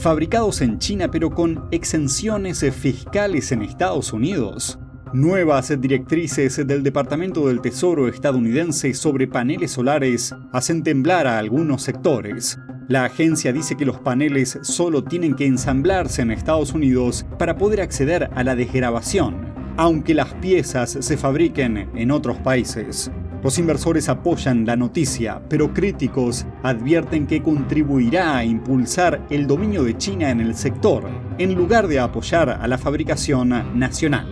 fabricados en China pero con exenciones fiscales en Estados Unidos. Nuevas directrices del Departamento del Tesoro estadounidense sobre paneles solares hacen temblar a algunos sectores. La agencia dice que los paneles solo tienen que ensamblarse en Estados Unidos para poder acceder a la desgrabación, aunque las piezas se fabriquen en otros países. Los inversores apoyan la noticia, pero críticos advierten que contribuirá a impulsar el dominio de China en el sector, en lugar de apoyar a la fabricación nacional.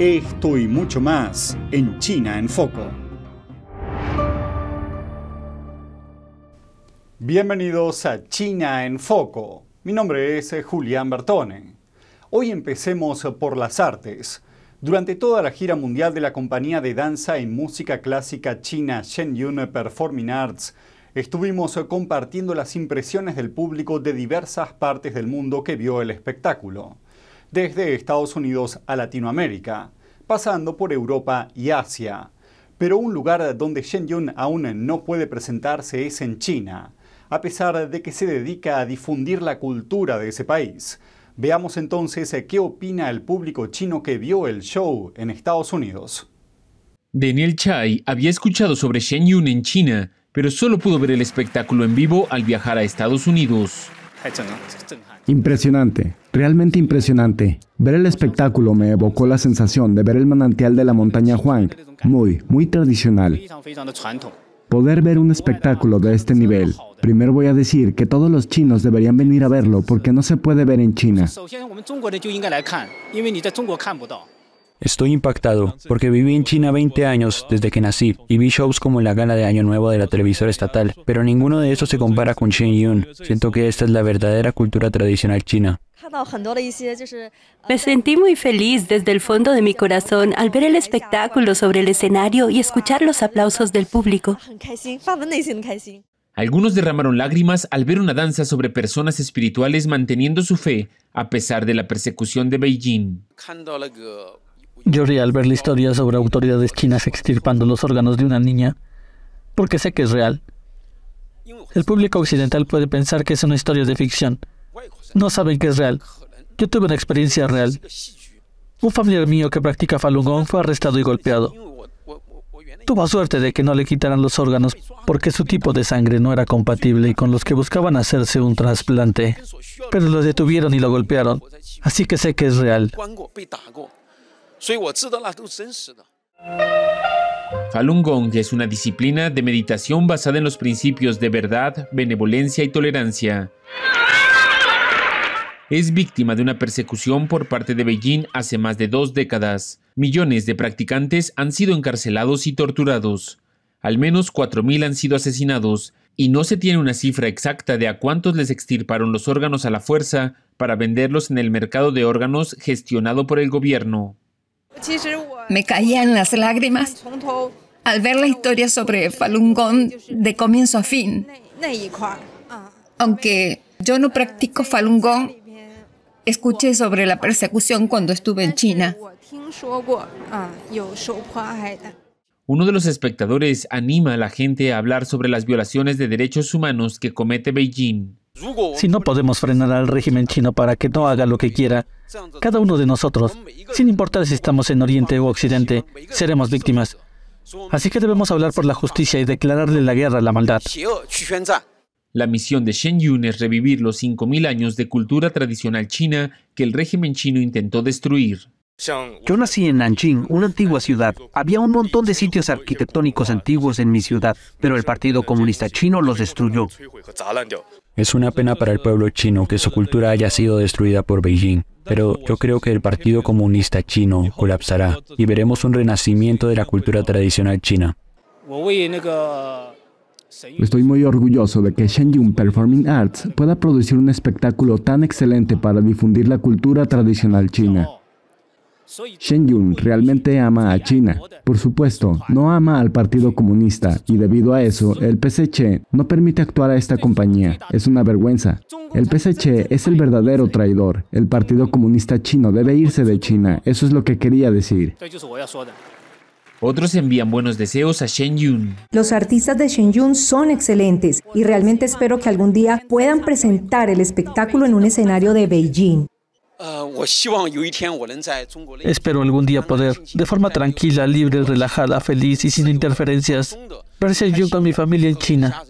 Esto y mucho más en China en Foco. Bienvenidos a China en Foco. Mi nombre es Julián Bertone. Hoy empecemos por las artes. Durante toda la gira mundial de la compañía de danza y música clásica china Shenyun Performing Arts, estuvimos compartiendo las impresiones del público de diversas partes del mundo que vio el espectáculo, desde Estados Unidos a Latinoamérica, pasando por Europa y Asia. Pero un lugar donde Shenyun aún no puede presentarse es en China, a pesar de que se dedica a difundir la cultura de ese país. Veamos entonces eh, qué opina el público chino que vio el show en Estados Unidos. Daniel Chai había escuchado sobre Shenyun en China, pero solo pudo ver el espectáculo en vivo al viajar a Estados Unidos. Impresionante, realmente impresionante. Ver el espectáculo me evocó la sensación de ver el manantial de la montaña Huang, muy, muy tradicional. Poder ver un espectáculo de este nivel. Primero voy a decir que todos los chinos deberían venir a verlo porque no se puede ver en China. Estoy impactado porque viví en China 20 años desde que nací y vi shows como la gala de Año Nuevo de la televisora estatal, pero ninguno de estos se compara con Shen Yun. Siento que esta es la verdadera cultura tradicional china. Me sentí muy feliz desde el fondo de mi corazón al ver el espectáculo sobre el escenario y escuchar los aplausos del público. Algunos derramaron lágrimas al ver una danza sobre personas espirituales manteniendo su fe a pesar de la persecución de Beijing. Lloré al ver la historia sobre autoridades chinas extirpando los órganos de una niña, porque sé que es real. El público occidental puede pensar que es una historia de ficción, no saben que es real. Yo tuve una experiencia real. Un familiar mío que practica Falun Gong fue arrestado y golpeado. Tuvo suerte de que no le quitaran los órganos porque su tipo de sangre no era compatible con los que buscaban hacerse un trasplante. Pero lo detuvieron y lo golpearon. Así que sé que es real. Falun Gong es una disciplina de meditación basada en los principios de verdad, benevolencia y tolerancia es víctima de una persecución por parte de Beijing hace más de dos décadas. Millones de practicantes han sido encarcelados y torturados. Al menos 4.000 han sido asesinados, y no se tiene una cifra exacta de a cuántos les extirparon los órganos a la fuerza para venderlos en el mercado de órganos gestionado por el gobierno. Me caían las lágrimas al ver la historia sobre Falun Gong de comienzo a fin. Aunque yo no practico Falun Gong, Escuché sobre la persecución cuando estuve en China. Uno de los espectadores anima a la gente a hablar sobre las violaciones de derechos humanos que comete Beijing. Si no podemos frenar al régimen chino para que no haga lo que quiera, cada uno de nosotros, sin importar si estamos en Oriente u Occidente, seremos víctimas. Así que debemos hablar por la justicia y declararle la guerra a la maldad. La misión de Shen Yun es revivir los 5.000 años de cultura tradicional china que el régimen chino intentó destruir. Yo nací en Nanjing, una antigua ciudad. Había un montón de sitios arquitectónicos antiguos en mi ciudad, pero el Partido Comunista Chino los destruyó. Es una pena para el pueblo chino que su cultura haya sido destruida por Beijing, pero yo creo que el Partido Comunista Chino colapsará y veremos un renacimiento de la cultura tradicional china. Estoy muy orgulloso de que Shenyun Performing Arts pueda producir un espectáculo tan excelente para difundir la cultura tradicional china. Shenyun realmente ama a China. Por supuesto, no ama al Partido Comunista y debido a eso, el PSC no permite actuar a esta compañía. Es una vergüenza. El PSC es el verdadero traidor. El Partido Comunista Chino debe irse de China. Eso es lo que quería decir. Otros envían buenos deseos a Shen Yun. Los artistas de Shen Yun son excelentes y realmente espero que algún día puedan presentar el espectáculo en un escenario de Beijing. Espero algún día poder, de forma tranquila, libre, relajada, feliz y sin interferencias, ver Shen Yun con mi familia en China.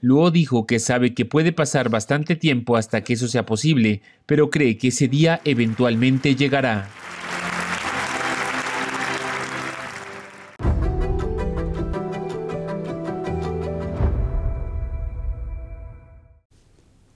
Luo dijo que sabe que puede pasar bastante tiempo hasta que eso sea posible, pero cree que ese día eventualmente llegará.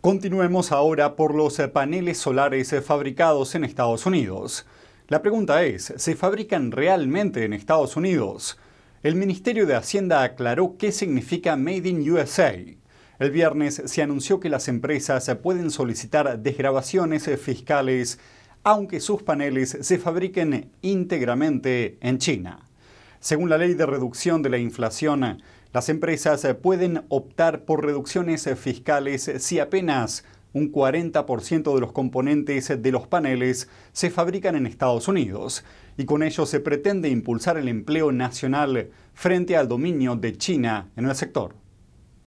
Continuemos ahora por los paneles solares fabricados en Estados Unidos. La pregunta es, ¿se fabrican realmente en Estados Unidos? El Ministerio de Hacienda aclaró qué significa Made in USA. El viernes se anunció que las empresas pueden solicitar desgrabaciones fiscales aunque sus paneles se fabriquen íntegramente en China. Según la ley de reducción de la inflación, las empresas pueden optar por reducciones fiscales si apenas un 40% de los componentes de los paneles se fabrican en Estados Unidos y con ello se pretende impulsar el empleo nacional frente al dominio de China en el sector.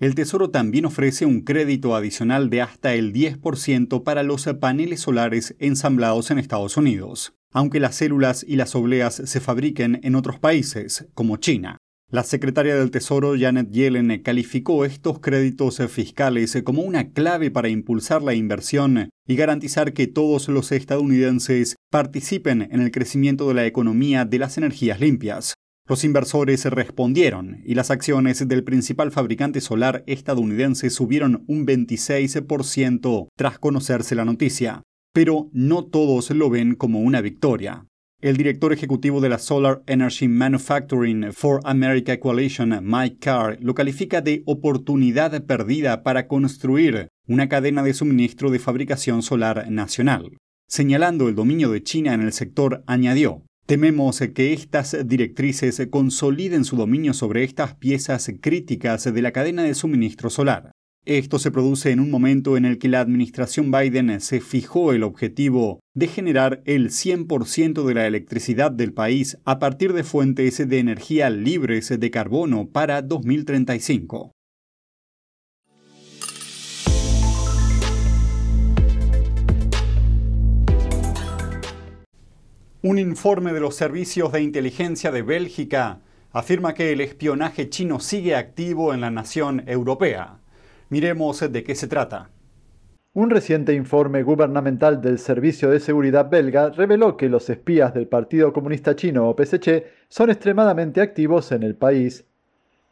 El Tesoro también ofrece un crédito adicional de hasta el 10% para los paneles solares ensamblados en Estados Unidos, aunque las células y las obleas se fabriquen en otros países, como China. La secretaria del Tesoro Janet Yellen calificó estos créditos fiscales como una clave para impulsar la inversión y garantizar que todos los estadounidenses participen en el crecimiento de la economía de las energías limpias. Los inversores respondieron y las acciones del principal fabricante solar estadounidense subieron un 26% tras conocerse la noticia. Pero no todos lo ven como una victoria. El director ejecutivo de la Solar Energy Manufacturing for America Coalition, Mike Carr, lo califica de oportunidad perdida para construir una cadena de suministro de fabricación solar nacional. Señalando el dominio de China en el sector, añadió, Tememos que estas directrices consoliden su dominio sobre estas piezas críticas de la cadena de suministro solar. Esto se produce en un momento en el que la administración Biden se fijó el objetivo de generar el 100% de la electricidad del país a partir de fuentes de energía libres de carbono para 2035. Un informe de los servicios de inteligencia de Bélgica afirma que el espionaje chino sigue activo en la nación europea. Miremos de qué se trata. Un reciente informe gubernamental del Servicio de Seguridad belga reveló que los espías del Partido Comunista Chino o PSC son extremadamente activos en el país.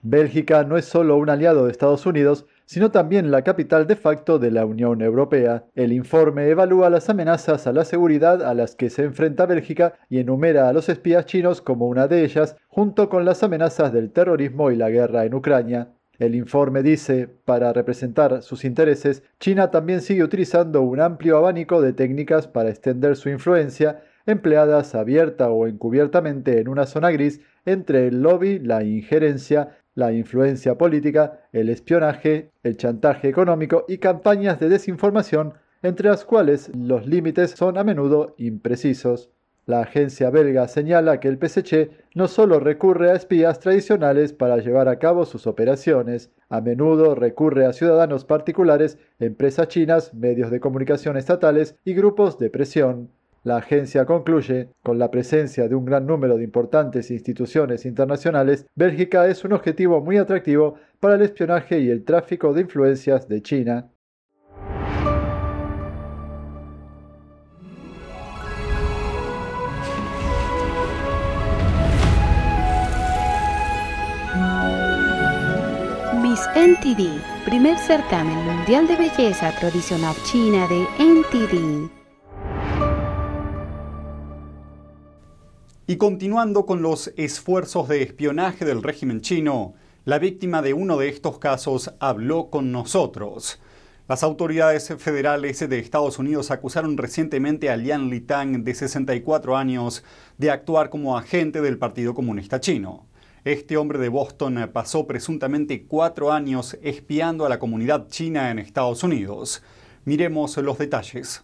Bélgica no es solo un aliado de Estados Unidos, sino también la capital de facto de la Unión Europea. El informe evalúa las amenazas a la seguridad a las que se enfrenta Bélgica y enumera a los espías chinos como una de ellas, junto con las amenazas del terrorismo y la guerra en Ucrania. El informe dice, para representar sus intereses, China también sigue utilizando un amplio abanico de técnicas para extender su influencia, empleadas abierta o encubiertamente en una zona gris entre el lobby, la injerencia, la influencia política, el espionaje, el chantaje económico y campañas de desinformación, entre las cuales los límites son a menudo imprecisos. La agencia belga señala que el PSC no solo recurre a espías tradicionales para llevar a cabo sus operaciones, a menudo recurre a ciudadanos particulares, empresas chinas, medios de comunicación estatales y grupos de presión. La agencia concluye, con la presencia de un gran número de importantes instituciones internacionales, Bélgica es un objetivo muy atractivo para el espionaje y el tráfico de influencias de China. NTD, primer certamen mundial de belleza tradicional china de NTD. Y continuando con los esfuerzos de espionaje del régimen chino, la víctima de uno de estos casos habló con nosotros. Las autoridades federales de Estados Unidos acusaron recientemente a Lian Litang, de 64 años, de actuar como agente del Partido Comunista Chino. Este hombre de Boston pasó presuntamente cuatro años espiando a la comunidad china en Estados Unidos. Miremos los detalles.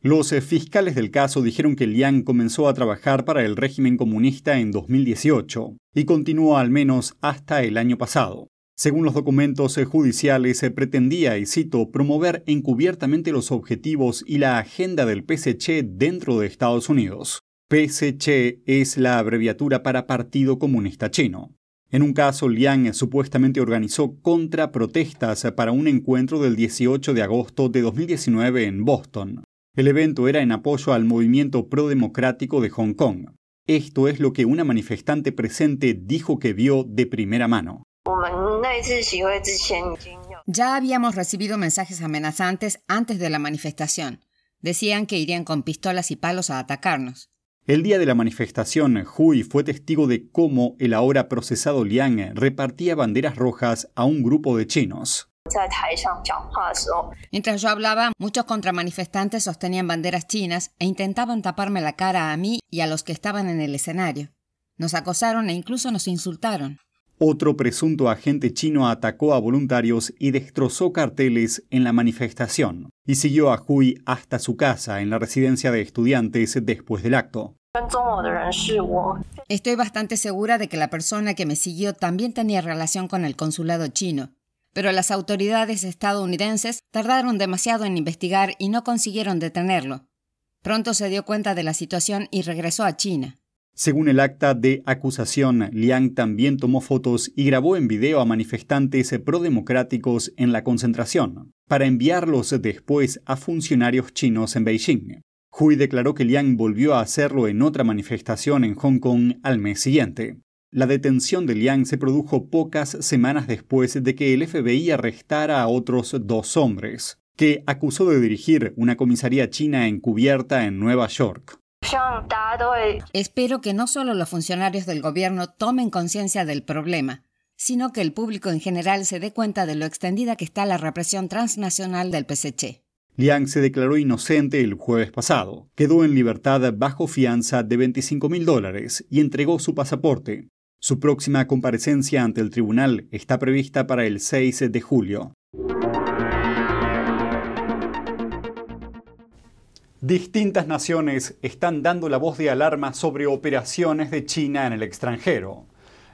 Los fiscales del caso dijeron que Liang comenzó a trabajar para el régimen comunista en 2018 y continuó al menos hasta el año pasado. Según los documentos judiciales, se pretendía, y cito, promover encubiertamente los objetivos y la agenda del PSC dentro de Estados Unidos. PSC es la abreviatura para Partido Comunista Chino. En un caso, Liang supuestamente organizó contraprotestas para un encuentro del 18 de agosto de 2019 en Boston. El evento era en apoyo al movimiento pro-democrático de Hong Kong. Esto es lo que una manifestante presente dijo que vio de primera mano. Ya habíamos recibido mensajes amenazantes antes de la manifestación. Decían que irían con pistolas y palos a atacarnos. El día de la manifestación, Hui fue testigo de cómo el ahora procesado Liang repartía banderas rojas a un grupo de chinos. Mientras yo hablaba, muchos contramanifestantes sostenían banderas chinas e intentaban taparme la cara a mí y a los que estaban en el escenario. Nos acosaron e incluso nos insultaron. Otro presunto agente chino atacó a voluntarios y destrozó carteles en la manifestación, y siguió a Hui hasta su casa en la residencia de estudiantes después del acto. Estoy bastante segura de que la persona que me siguió también tenía relación con el consulado chino, pero las autoridades estadounidenses tardaron demasiado en investigar y no consiguieron detenerlo. Pronto se dio cuenta de la situación y regresó a China. Según el acta de acusación, Liang también tomó fotos y grabó en video a manifestantes prodemocráticos en la concentración, para enviarlos después a funcionarios chinos en Beijing. Hui declaró que Liang volvió a hacerlo en otra manifestación en Hong Kong al mes siguiente. La detención de Liang se produjo pocas semanas después de que el FBI arrestara a otros dos hombres, que acusó de dirigir una comisaría china encubierta en Nueva York. Espero que no solo los funcionarios del gobierno tomen conciencia del problema, sino que el público en general se dé cuenta de lo extendida que está la represión transnacional del PSC. Liang se declaró inocente el jueves pasado, quedó en libertad bajo fianza de 25 mil dólares y entregó su pasaporte. Su próxima comparecencia ante el tribunal está prevista para el 6 de julio. Distintas naciones están dando la voz de alarma sobre operaciones de China en el extranjero.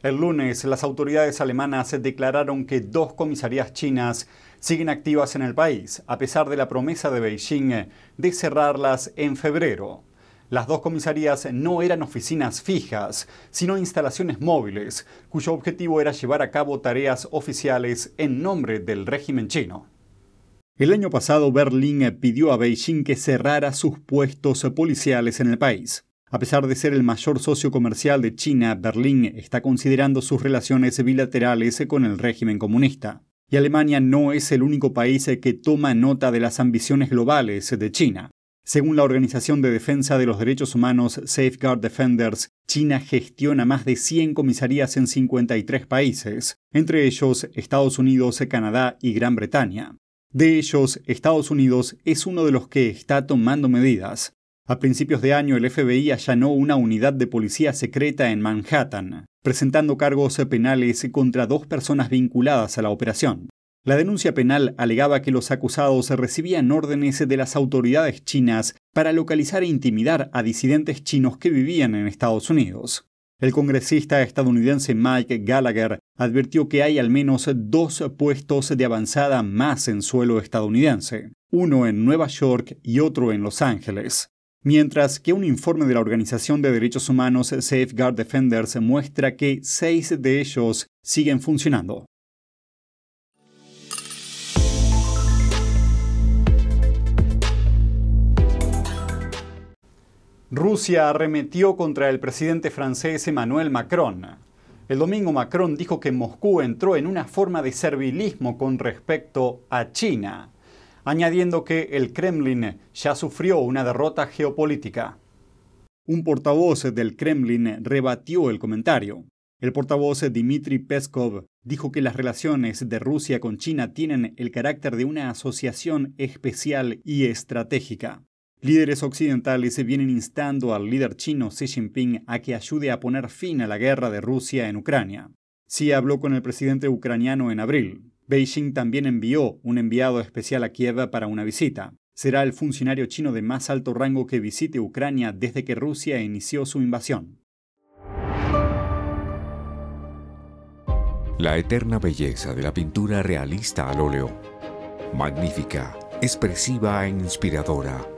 El lunes, las autoridades alemanas declararon que dos comisarías chinas siguen activas en el país, a pesar de la promesa de Beijing de cerrarlas en febrero. Las dos comisarías no eran oficinas fijas, sino instalaciones móviles, cuyo objetivo era llevar a cabo tareas oficiales en nombre del régimen chino. El año pasado Berlín pidió a Beijing que cerrara sus puestos policiales en el país. A pesar de ser el mayor socio comercial de China, Berlín está considerando sus relaciones bilaterales con el régimen comunista. Y Alemania no es el único país que toma nota de las ambiciones globales de China. Según la Organización de Defensa de los Derechos Humanos Safeguard Defenders, China gestiona más de 100 comisarías en 53 países, entre ellos Estados Unidos, Canadá y Gran Bretaña. De ellos, Estados Unidos es uno de los que está tomando medidas. A principios de año, el FBI allanó una unidad de policía secreta en Manhattan, presentando cargos penales contra dos personas vinculadas a la operación. La denuncia penal alegaba que los acusados recibían órdenes de las autoridades chinas para localizar e intimidar a disidentes chinos que vivían en Estados Unidos. El congresista estadounidense Mike Gallagher advirtió que hay al menos dos puestos de avanzada más en suelo estadounidense, uno en Nueva York y otro en Los Ángeles. Mientras que un informe de la Organización de Derechos Humanos Safeguard Defenders muestra que seis de ellos siguen funcionando. Rusia arremetió contra el presidente francés Emmanuel Macron. El domingo Macron dijo que Moscú entró en una forma de servilismo con respecto a China, añadiendo que el Kremlin ya sufrió una derrota geopolítica. Un portavoz del Kremlin rebatió el comentario. El portavoz Dmitry Peskov dijo que las relaciones de Rusia con China tienen el carácter de una asociación especial y estratégica. Líderes occidentales se vienen instando al líder chino Xi Jinping a que ayude a poner fin a la guerra de Rusia en Ucrania. Xi habló con el presidente ucraniano en abril. Beijing también envió un enviado especial a Kiev para una visita. Será el funcionario chino de más alto rango que visite Ucrania desde que Rusia inició su invasión. La eterna belleza de la pintura realista al óleo. Magnífica, expresiva e inspiradora.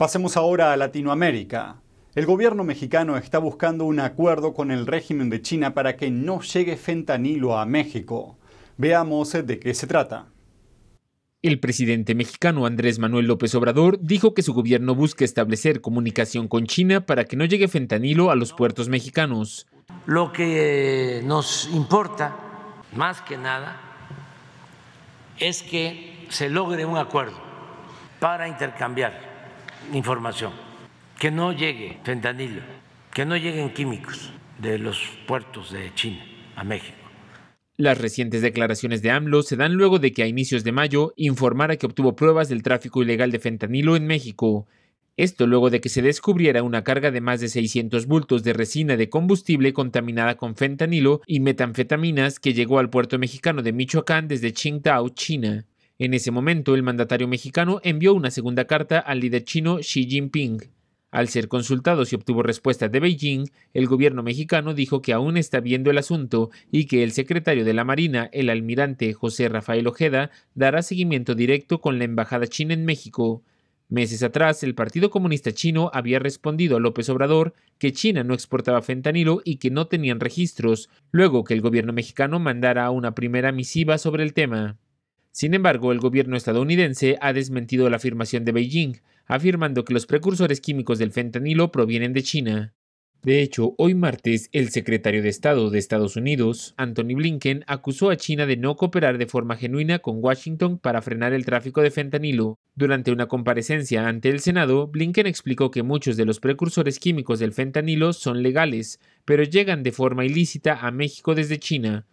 Pasemos ahora a Latinoamérica. El gobierno mexicano está buscando un acuerdo con el régimen de China para que no llegue fentanilo a México. Veamos de qué se trata. El presidente mexicano Andrés Manuel López Obrador dijo que su gobierno busca establecer comunicación con China para que no llegue fentanilo a los puertos mexicanos. Lo que nos importa, más que nada, es que se logre un acuerdo para intercambiar información, que no llegue fentanilo, que no lleguen químicos de los puertos de China a México. Las recientes declaraciones de AMLO se dan luego de que a inicios de mayo informara que obtuvo pruebas del tráfico ilegal de fentanilo en México. Esto luego de que se descubriera una carga de más de 600 bultos de resina de combustible contaminada con fentanilo y metanfetaminas que llegó al puerto mexicano de Michoacán desde Qingdao, China. En ese momento, el mandatario mexicano envió una segunda carta al líder chino Xi Jinping. Al ser consultado si obtuvo respuesta de Beijing, el gobierno mexicano dijo que aún está viendo el asunto y que el secretario de la Marina, el almirante José Rafael Ojeda, dará seguimiento directo con la Embajada China en México. Meses atrás, el Partido Comunista Chino había respondido a López Obrador que China no exportaba fentanilo y que no tenían registros, luego que el gobierno mexicano mandara una primera misiva sobre el tema. Sin embargo, el gobierno estadounidense ha desmentido la afirmación de Beijing, afirmando que los precursores químicos del fentanilo provienen de China. De hecho, hoy martes, el secretario de Estado de Estados Unidos, Anthony Blinken, acusó a China de no cooperar de forma genuina con Washington para frenar el tráfico de fentanilo. Durante una comparecencia ante el Senado, Blinken explicó que muchos de los precursores químicos del fentanilo son legales, pero llegan de forma ilícita a México desde China.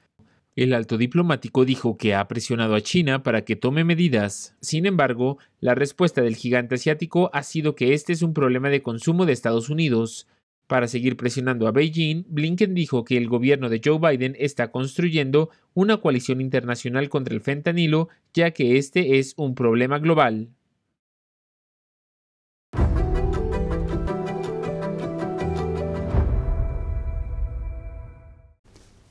El alto diplomático dijo que ha presionado a China para que tome medidas. Sin embargo, la respuesta del gigante asiático ha sido que este es un problema de consumo de Estados Unidos. Para seguir presionando a Beijing, Blinken dijo que el gobierno de Joe Biden está construyendo una coalición internacional contra el fentanilo, ya que este es un problema global.